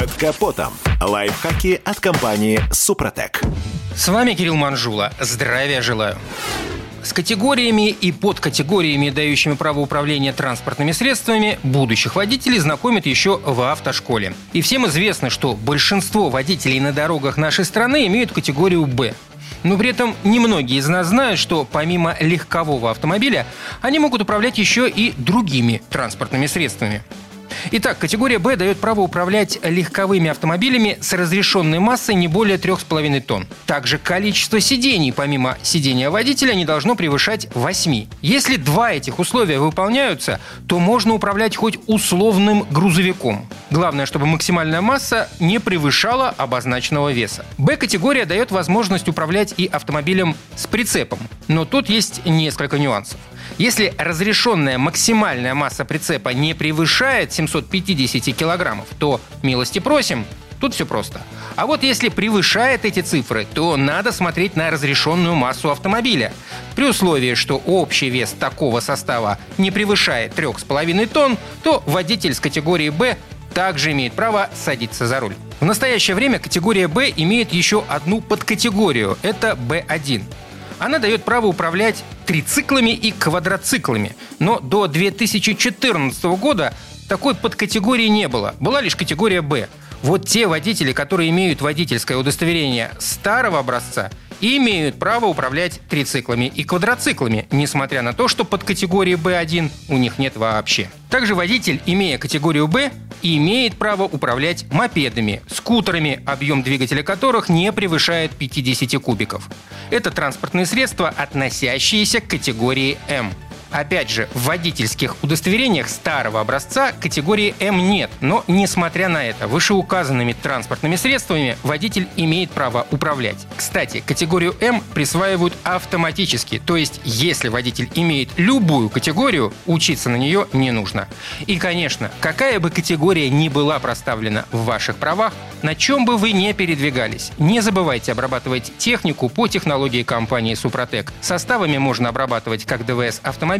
Под капотом. Лайфхаки от компании «Супротек». С вами Кирилл Манжула. Здравия желаю. С категориями и подкатегориями, дающими право управления транспортными средствами, будущих водителей знакомят еще в автошколе. И всем известно, что большинство водителей на дорогах нашей страны имеют категорию «Б». Но при этом немногие из нас знают, что помимо легкового автомобиля они могут управлять еще и другими транспортными средствами. Итак, категория «Б» дает право управлять легковыми автомобилями с разрешенной массой не более 3,5 тонн. Также количество сидений, помимо сидения водителя, не должно превышать 8. Если два этих условия выполняются, то можно управлять хоть условным грузовиком. Главное, чтобы максимальная масса не превышала обозначенного веса. Б-категория дает возможность управлять и автомобилем с прицепом. Но тут есть несколько нюансов. Если разрешенная максимальная масса прицепа не превышает 750 килограммов, то милости просим, Тут все просто. А вот если превышает эти цифры, то надо смотреть на разрешенную массу автомобиля. При условии, что общий вес такого состава не превышает 3,5 тонн, то водитель с категории «Б» также имеет право садиться за руль. В настоящее время категория «Б» имеет еще одну подкатегорию – это «Б1». Она дает право управлять трициклами и квадроциклами. Но до 2014 года такой подкатегории не было. Была лишь категория «Б». Вот те водители, которые имеют водительское удостоверение старого образца, имеют право управлять трициклами и квадроциклами, несмотря на то, что под категорией B1 у них нет вообще. Также водитель, имея категорию B, имеет право управлять мопедами, скутерами, объем двигателя которых не превышает 50 кубиков. Это транспортные средства, относящиеся к категории М. Опять же, в водительских удостоверениях старого образца категории М нет, но, несмотря на это, вышеуказанными транспортными средствами водитель имеет право управлять. Кстати, категорию М присваивают автоматически, то есть если водитель имеет любую категорию, учиться на нее не нужно. И, конечно, какая бы категория ни была проставлена в ваших правах, на чем бы вы не передвигались, не забывайте обрабатывать технику по технологии компании «Супротек». Составами можно обрабатывать как ДВС автомобиля,